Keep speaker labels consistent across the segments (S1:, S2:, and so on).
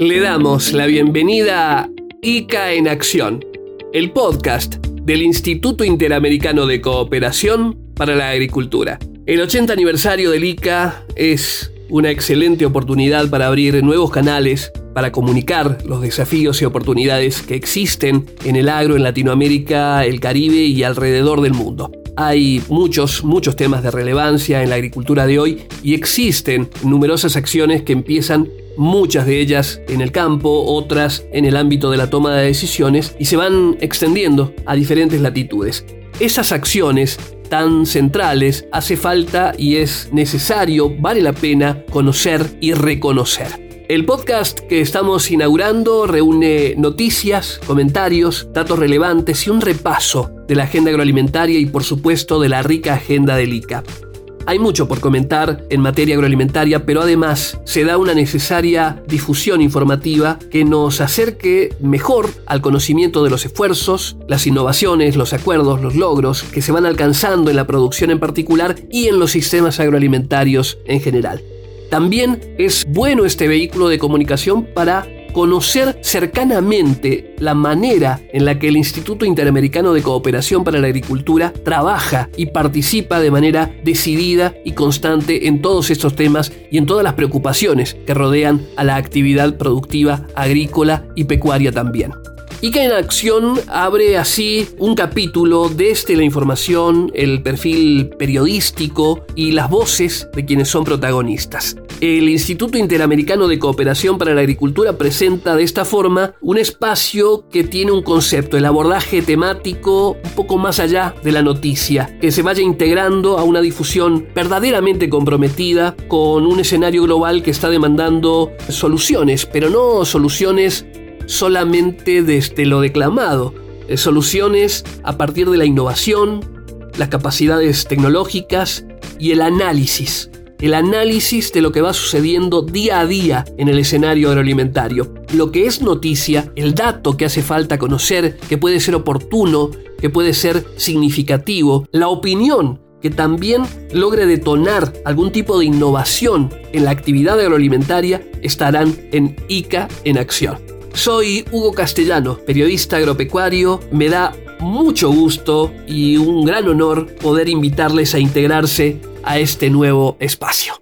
S1: Le damos la bienvenida a ICA en Acción, el podcast del Instituto Interamericano de Cooperación para la Agricultura. El 80 aniversario del ICA es una excelente oportunidad para abrir nuevos canales para comunicar los desafíos y oportunidades que existen en el agro en Latinoamérica, el Caribe y alrededor del mundo. Hay muchos, muchos temas de relevancia en la agricultura de hoy y existen numerosas acciones que empiezan muchas de ellas en el campo, otras en el ámbito de la toma de decisiones y se van extendiendo a diferentes latitudes. Esas acciones tan centrales hace falta y es necesario, vale la pena conocer y reconocer. El podcast que estamos inaugurando reúne noticias, comentarios, datos relevantes y un repaso de la agenda agroalimentaria y por supuesto de la rica agenda del ICA. Hay mucho por comentar en materia agroalimentaria, pero además se da una necesaria difusión informativa que nos acerque mejor al conocimiento de los esfuerzos, las innovaciones, los acuerdos, los logros que se van alcanzando en la producción en particular y en los sistemas agroalimentarios en general. También es bueno este vehículo de comunicación para conocer cercanamente la manera en la que el Instituto Interamericano de Cooperación para la Agricultura trabaja y participa de manera decidida y constante en todos estos temas y en todas las preocupaciones que rodean a la actividad productiva agrícola y pecuaria también. ICA en Acción abre así un capítulo desde la información, el perfil periodístico y las voces de quienes son protagonistas. El Instituto Interamericano de Cooperación para la Agricultura presenta de esta forma un espacio que tiene un concepto, el abordaje temático un poco más allá de la noticia, que se vaya integrando a una difusión verdaderamente comprometida con un escenario global que está demandando soluciones, pero no soluciones solamente desde lo declamado, eh, soluciones a partir de la innovación, las capacidades tecnológicas y el análisis. El análisis de lo que va sucediendo día a día en el escenario agroalimentario. Lo que es noticia, el dato que hace falta conocer, que puede ser oportuno, que puede ser significativo, la opinión que también logre detonar algún tipo de innovación en la actividad agroalimentaria estarán en ICA en acción. Soy Hugo Castellano, periodista agropecuario. Me da mucho gusto y un gran honor poder invitarles a integrarse a este nuevo espacio.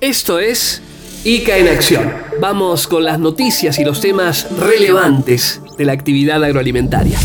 S1: Esto es ICA en Acción. Vamos con las noticias y los temas relevantes de la actividad agroalimentaria.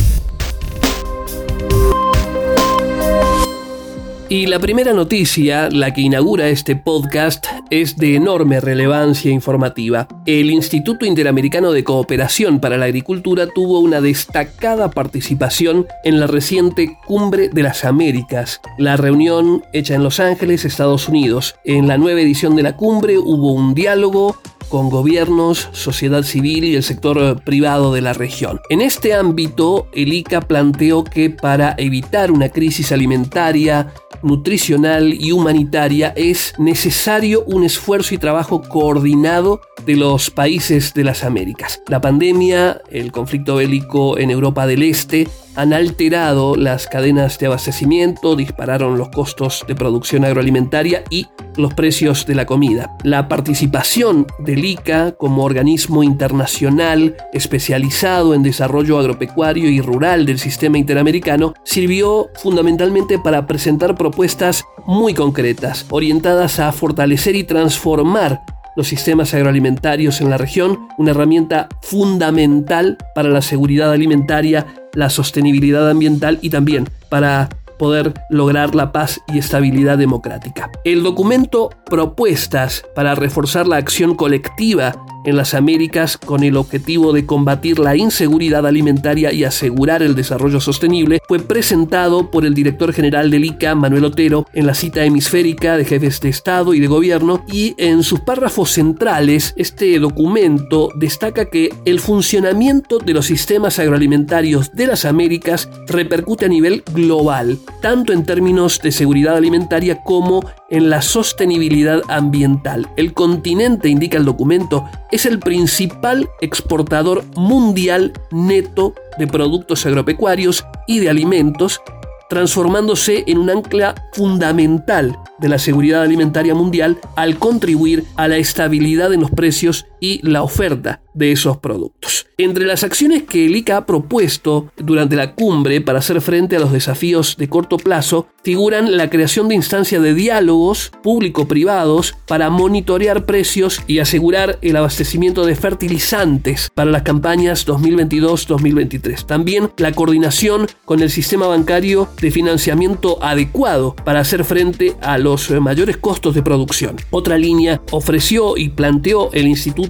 S1: Y la primera noticia, la que inaugura este podcast, es de enorme relevancia informativa. El Instituto Interamericano de Cooperación para la Agricultura tuvo una destacada participación en la reciente Cumbre de las Américas, la reunión hecha en Los Ángeles, Estados Unidos. En la nueva edición de la cumbre hubo un diálogo con gobiernos, sociedad civil y el sector privado de la región. En este ámbito, el ICA planteó que para evitar una crisis alimentaria, nutricional y humanitaria es necesario un esfuerzo y trabajo coordinado de los países de las Américas. La pandemia, el conflicto bélico en Europa del Este, han alterado las cadenas de abastecimiento, dispararon los costos de producción agroalimentaria y los precios de la comida. La participación del ICA como organismo internacional especializado en desarrollo agropecuario y rural del sistema interamericano sirvió fundamentalmente para presentar propuestas muy concretas, orientadas a fortalecer y transformar los sistemas agroalimentarios en la región, una herramienta fundamental para la seguridad alimentaria, la sostenibilidad ambiental y también para poder lograr la paz y estabilidad democrática. El documento Propuestas para reforzar la acción colectiva en las Américas con el objetivo de combatir la inseguridad alimentaria y asegurar el desarrollo sostenible, fue presentado por el director general del ICA, Manuel Otero, en la cita hemisférica de jefes de Estado y de Gobierno, y en sus párrafos centrales, este documento destaca que el funcionamiento de los sistemas agroalimentarios de las Américas repercute a nivel global, tanto en términos de seguridad alimentaria como en la sostenibilidad ambiental. El continente, indica el documento, el principal exportador mundial neto de productos agropecuarios y de alimentos, transformándose en un ancla fundamental de la seguridad alimentaria mundial al contribuir a la estabilidad en los precios y la oferta de esos productos. Entre las acciones que el ICA ha propuesto durante la cumbre para hacer frente a los desafíos de corto plazo figuran la creación de instancias de diálogos público-privados para monitorear precios y asegurar el abastecimiento de fertilizantes para las campañas 2022-2023. También la coordinación con el sistema bancario de financiamiento adecuado para hacer frente a los mayores costos de producción. Otra línea ofreció y planteó el instituto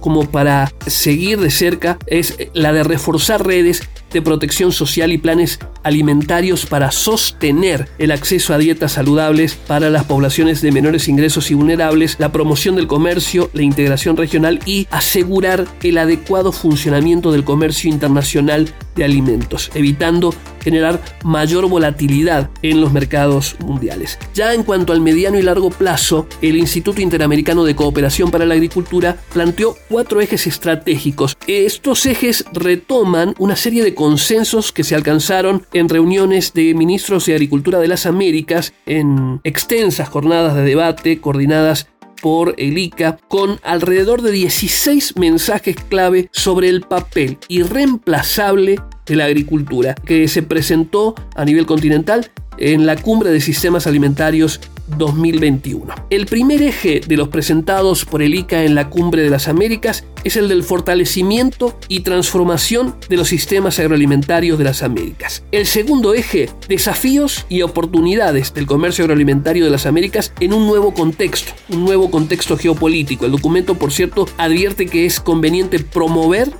S1: como para seguir de cerca es la de reforzar redes de protección social y planes alimentarios para sostener el acceso a dietas saludables para las poblaciones de menores ingresos y vulnerables, la promoción del comercio, la integración regional y asegurar el adecuado funcionamiento del comercio internacional de alimentos, evitando generar mayor volatilidad en los mercados mundiales. Ya en cuanto al mediano y largo plazo, el Instituto Interamericano de Cooperación para la Agricultura planteó cuatro ejes estratégicos. Estos ejes retoman una serie de consensos que se alcanzaron en reuniones de ministros de Agricultura de las Américas, en extensas jornadas de debate coordinadas por el ICA con alrededor de 16 mensajes clave sobre el papel irreemplazable de la agricultura que se presentó a nivel continental en la cumbre de sistemas alimentarios 2021. El primer eje de los presentados por el ICA en la Cumbre de las Américas es el del fortalecimiento y transformación de los sistemas agroalimentarios de las Américas. El segundo eje, desafíos y oportunidades del comercio agroalimentario de las Américas en un nuevo contexto, un nuevo contexto geopolítico. El documento, por cierto, advierte que es conveniente promover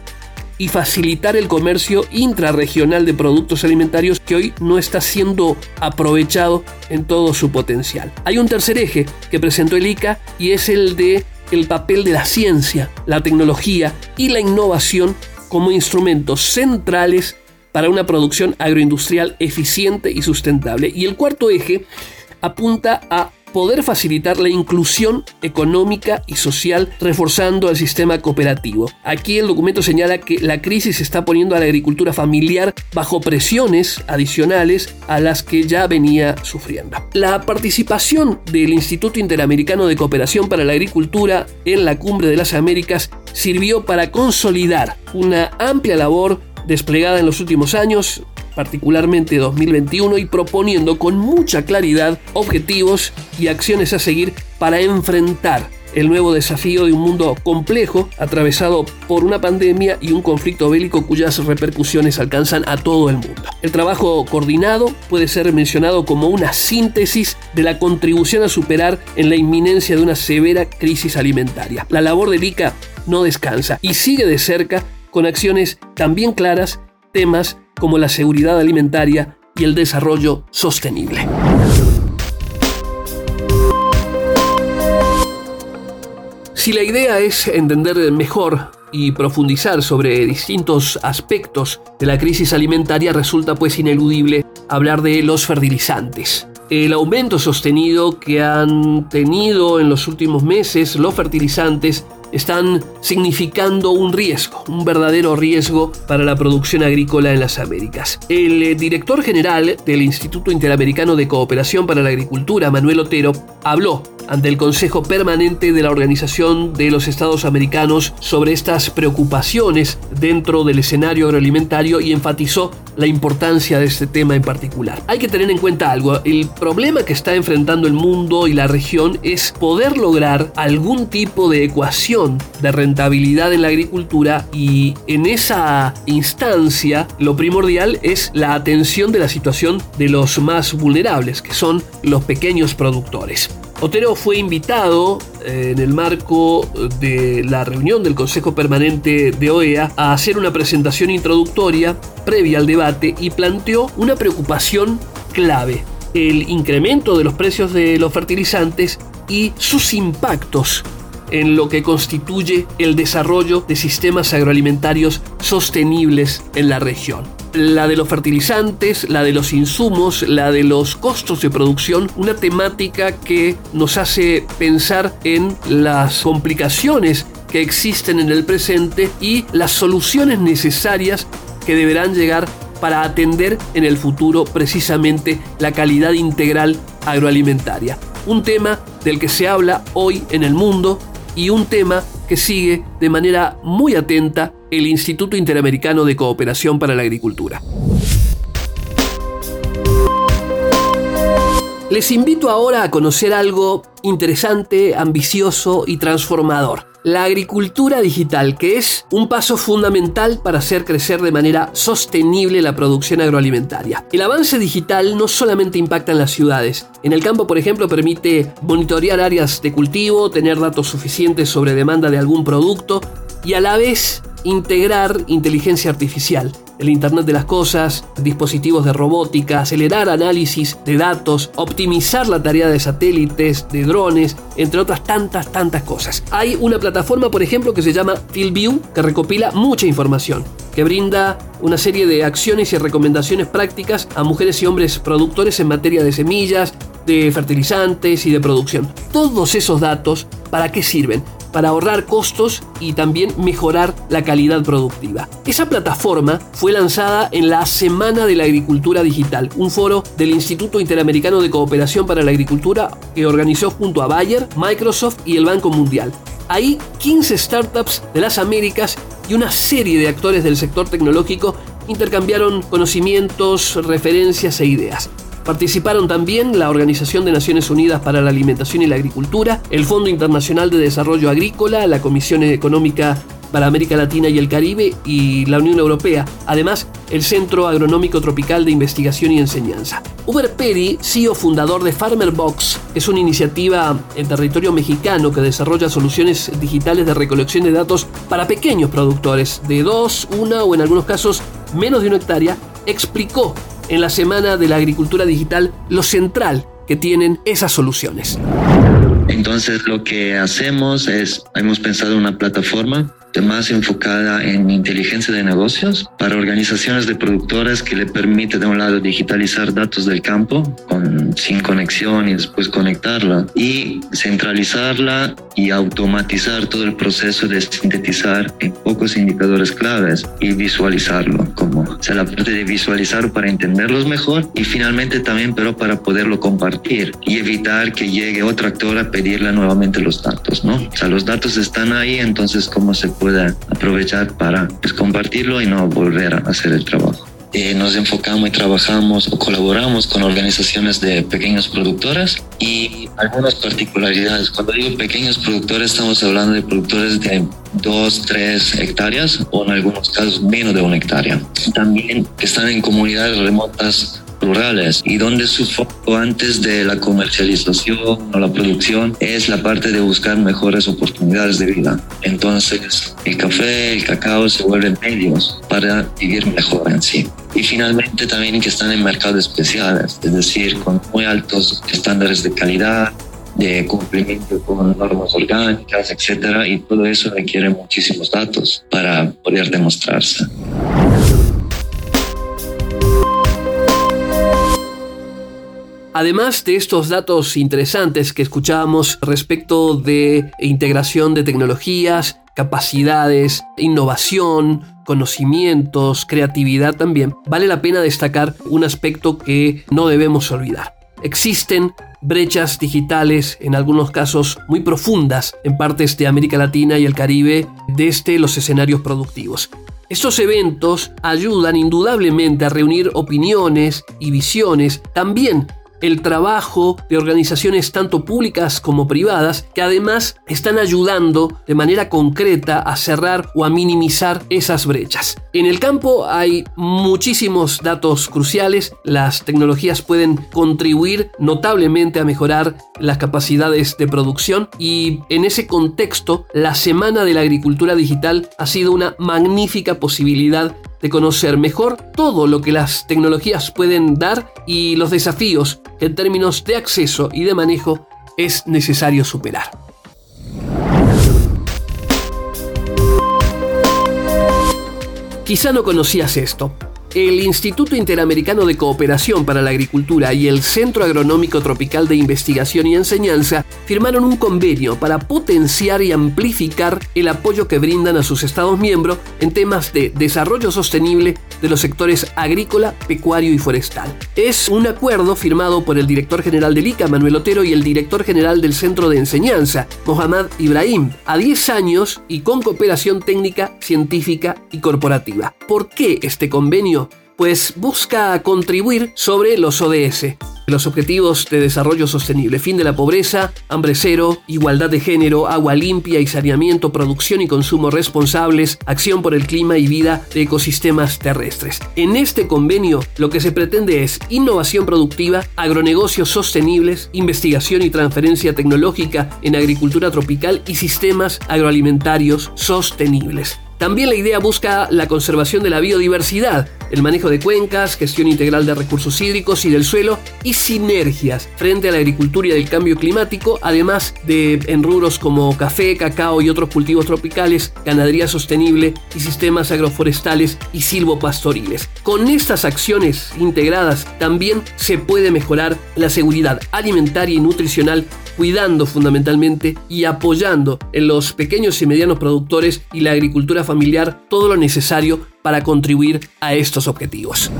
S1: y facilitar el comercio intrarregional de productos alimentarios que hoy no está siendo aprovechado en todo su potencial. Hay un tercer eje que presentó el ICA y es el de el papel de la ciencia, la tecnología y la innovación como instrumentos centrales para una producción agroindustrial eficiente y sustentable. Y el cuarto eje apunta a poder facilitar la inclusión económica y social reforzando el sistema cooperativo. Aquí el documento señala que la crisis está poniendo a la agricultura familiar bajo presiones adicionales a las que ya venía sufriendo. La participación del Instituto Interamericano de Cooperación para la Agricultura en la Cumbre de las Américas sirvió para consolidar una amplia labor desplegada en los últimos años particularmente 2021, y proponiendo con mucha claridad objetivos y acciones a seguir para enfrentar el nuevo desafío de un mundo complejo, atravesado por una pandemia y un conflicto bélico cuyas repercusiones alcanzan a todo el mundo. El trabajo coordinado puede ser mencionado como una síntesis de la contribución a superar en la inminencia de una severa crisis alimentaria. La labor del ICA no descansa y sigue de cerca con acciones también claras temas como la seguridad alimentaria y el desarrollo sostenible. Si la idea es entender mejor y profundizar sobre distintos aspectos de la crisis alimentaria, resulta pues ineludible hablar de los fertilizantes. El aumento sostenido que han tenido en los últimos meses los fertilizantes están significando un riesgo, un verdadero riesgo para la producción agrícola en las Américas. El eh, director general del Instituto Interamericano de Cooperación para la Agricultura, Manuel Otero, habló ante el Consejo Permanente de la Organización de los Estados Americanos sobre estas preocupaciones dentro del escenario agroalimentario y enfatizó la importancia de este tema en particular. Hay que tener en cuenta algo, el problema que está enfrentando el mundo y la región es poder lograr algún tipo de ecuación de rentabilidad en la agricultura y en esa instancia lo primordial es la atención de la situación de los más vulnerables, que son los pequeños productores. Otero fue invitado eh, en el marco de la reunión del Consejo Permanente de OEA a hacer una presentación introductoria previa al debate y planteó una preocupación clave, el incremento de los precios de los fertilizantes y sus impactos en lo que constituye el desarrollo de sistemas agroalimentarios sostenibles en la región la de los fertilizantes, la de los insumos, la de los costos de producción, una temática que nos hace pensar en las complicaciones que existen en el presente y las soluciones necesarias que deberán llegar para atender en el futuro precisamente la calidad integral agroalimentaria. Un tema del que se habla hoy en el mundo y un tema que sigue de manera muy atenta el Instituto Interamericano de Cooperación para la Agricultura. Les invito ahora a conocer algo interesante, ambicioso y transformador. La agricultura digital, que es un paso fundamental para hacer crecer de manera sostenible la producción agroalimentaria. El avance digital no solamente impacta en las ciudades. En el campo, por ejemplo, permite monitorear áreas de cultivo, tener datos suficientes sobre demanda de algún producto y a la vez integrar inteligencia artificial, el Internet de las Cosas, dispositivos de robótica, acelerar análisis de datos, optimizar la tarea de satélites, de drones, entre otras tantas, tantas cosas. Hay una plataforma, por ejemplo, que se llama FieldView, que recopila mucha información, que brinda una serie de acciones y recomendaciones prácticas a mujeres y hombres productores en materia de semillas, de fertilizantes y de producción. Todos esos datos, ¿para qué sirven? Para ahorrar costos y también mejorar la calidad productiva. Esa plataforma fue lanzada en la Semana de la Agricultura Digital, un foro del Instituto Interamericano de Cooperación para la Agricultura que organizó junto a Bayer, Microsoft y el Banco Mundial. Ahí 15 startups de las Américas y una serie de actores del sector tecnológico intercambiaron conocimientos, referencias e ideas. Participaron también la Organización de Naciones Unidas para la Alimentación y la Agricultura, el Fondo Internacional de Desarrollo Agrícola, la Comisión Económica para América Latina y el Caribe y la Unión Europea. Además, el Centro Agronómico Tropical de Investigación y Enseñanza. Uber Perry, CEO fundador de Farmer Box, es una iniciativa en territorio mexicano que desarrolla soluciones digitales de recolección de datos para pequeños productores de dos, una o en algunos casos menos de una hectárea, explicó en la Semana de la Agricultura Digital lo central que tienen esas soluciones.
S2: Entonces lo que hacemos es, hemos pensado en una plataforma más enfocada en inteligencia de negocios para organizaciones de productores que le permite de un lado digitalizar datos del campo con, sin conexión y después conectarla y centralizarla y automatizar todo el proceso de sintetizar en pocos indicadores claves y visualizarlo como o sea la parte de visualizarlo para entenderlos mejor y finalmente también pero para poderlo compartir y evitar que llegue otro actor a pedirle nuevamente los datos no o sea los datos están ahí entonces cómo se pueda aprovechar para pues, compartirlo y no volver a hacer el trabajo. Eh, nos enfocamos y trabajamos o colaboramos con organizaciones de pequeños productores y algunas particularidades. Cuando digo pequeños productores, estamos hablando de productores de 2, 3 hectáreas o en algunos casos menos de una hectárea. También están en comunidades remotas rurales y donde su foco antes de la comercialización o la producción es la parte de buscar mejores oportunidades de vida. Entonces el café, el cacao se vuelven medios para vivir mejor en sí. Y finalmente también que están en mercados especiales, es decir, con muy altos estándares de calidad, de cumplimiento con normas orgánicas, etcétera, y todo eso requiere muchísimos datos para poder demostrarse.
S1: Además de estos datos interesantes que escuchábamos respecto de integración de tecnologías, capacidades, innovación, conocimientos, creatividad también, vale la pena destacar un aspecto que no debemos olvidar. Existen brechas digitales, en algunos casos muy profundas, en partes de América Latina y el Caribe, desde los escenarios productivos. Estos eventos ayudan indudablemente a reunir opiniones y visiones, también el trabajo de organizaciones tanto públicas como privadas que además están ayudando de manera concreta a cerrar o a minimizar esas brechas. En el campo hay muchísimos datos cruciales, las tecnologías pueden contribuir notablemente a mejorar las capacidades de producción y en ese contexto la Semana de la Agricultura Digital ha sido una magnífica posibilidad de conocer mejor todo lo que las tecnologías pueden dar y los desafíos que en términos de acceso y de manejo es necesario superar. Quizá no conocías esto, el Instituto Interamericano de Cooperación para la Agricultura y el Centro Agronómico Tropical de Investigación y Enseñanza firmaron un convenio para potenciar y amplificar el apoyo que brindan a sus Estados miembros en temas de desarrollo sostenible de los sectores agrícola, pecuario y forestal. Es un acuerdo firmado por el director general del ICA, Manuel Otero, y el director general del Centro de Enseñanza, Mohamed Ibrahim, a 10 años y con cooperación técnica, científica y corporativa. ¿Por qué este convenio? Pues busca contribuir sobre los ODS, los Objetivos de Desarrollo Sostenible, fin de la pobreza, hambre cero, igualdad de género, agua limpia y saneamiento, producción y consumo responsables, acción por el clima y vida de ecosistemas terrestres. En este convenio lo que se pretende es innovación productiva, agronegocios sostenibles, investigación y transferencia tecnológica en agricultura tropical y sistemas agroalimentarios sostenibles. También la idea busca la conservación de la biodiversidad, el manejo de cuencas, gestión integral de recursos hídricos y del suelo y sinergias frente a la agricultura y el cambio climático, además de en rubros como café, cacao y otros cultivos tropicales, ganadería sostenible y sistemas agroforestales y silvopastoriles. Con estas acciones integradas también se puede mejorar la seguridad alimentaria y nutricional cuidando fundamentalmente y apoyando en los pequeños y medianos productores y la agricultura familiar todo lo necesario para contribuir a estos objetivos.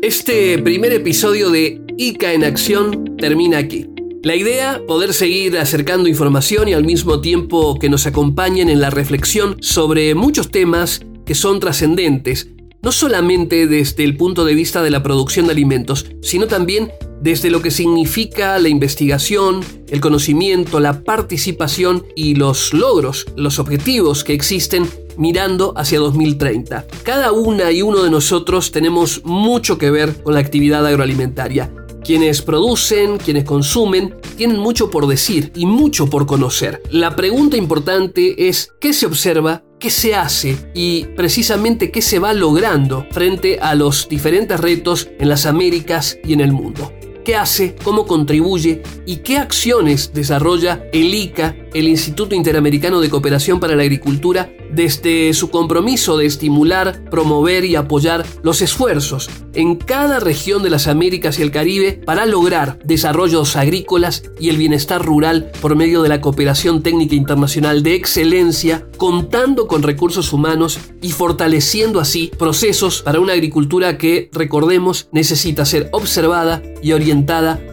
S1: Este primer episodio de ICA en acción termina aquí. La idea, poder seguir acercando información y al mismo tiempo que nos acompañen en la reflexión sobre muchos temas que son trascendentes no solamente desde el punto de vista de la producción de alimentos, sino también desde lo que significa la investigación, el conocimiento, la participación y los logros, los objetivos que existen mirando hacia 2030. Cada una y uno de nosotros tenemos mucho que ver con la actividad agroalimentaria. Quienes producen, quienes consumen, tienen mucho por decir y mucho por conocer. La pregunta importante es ¿qué se observa qué se hace y precisamente qué se va logrando frente a los diferentes retos en las Américas y en el mundo. ¿Qué hace? ¿Cómo contribuye? ¿Y qué acciones desarrolla el ICA, el Instituto Interamericano de Cooperación para la Agricultura, desde su compromiso de estimular, promover y apoyar los esfuerzos en cada región de las Américas y el Caribe para lograr desarrollos agrícolas y el bienestar rural por medio de la cooperación técnica internacional de excelencia, contando con recursos humanos y fortaleciendo así procesos para una agricultura que, recordemos, necesita ser observada y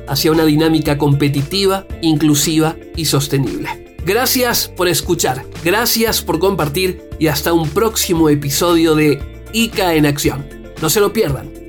S1: hacia una dinámica competitiva, inclusiva y sostenible. Gracias por escuchar, gracias por compartir y hasta un próximo episodio de ICA en Acción. No se lo pierdan.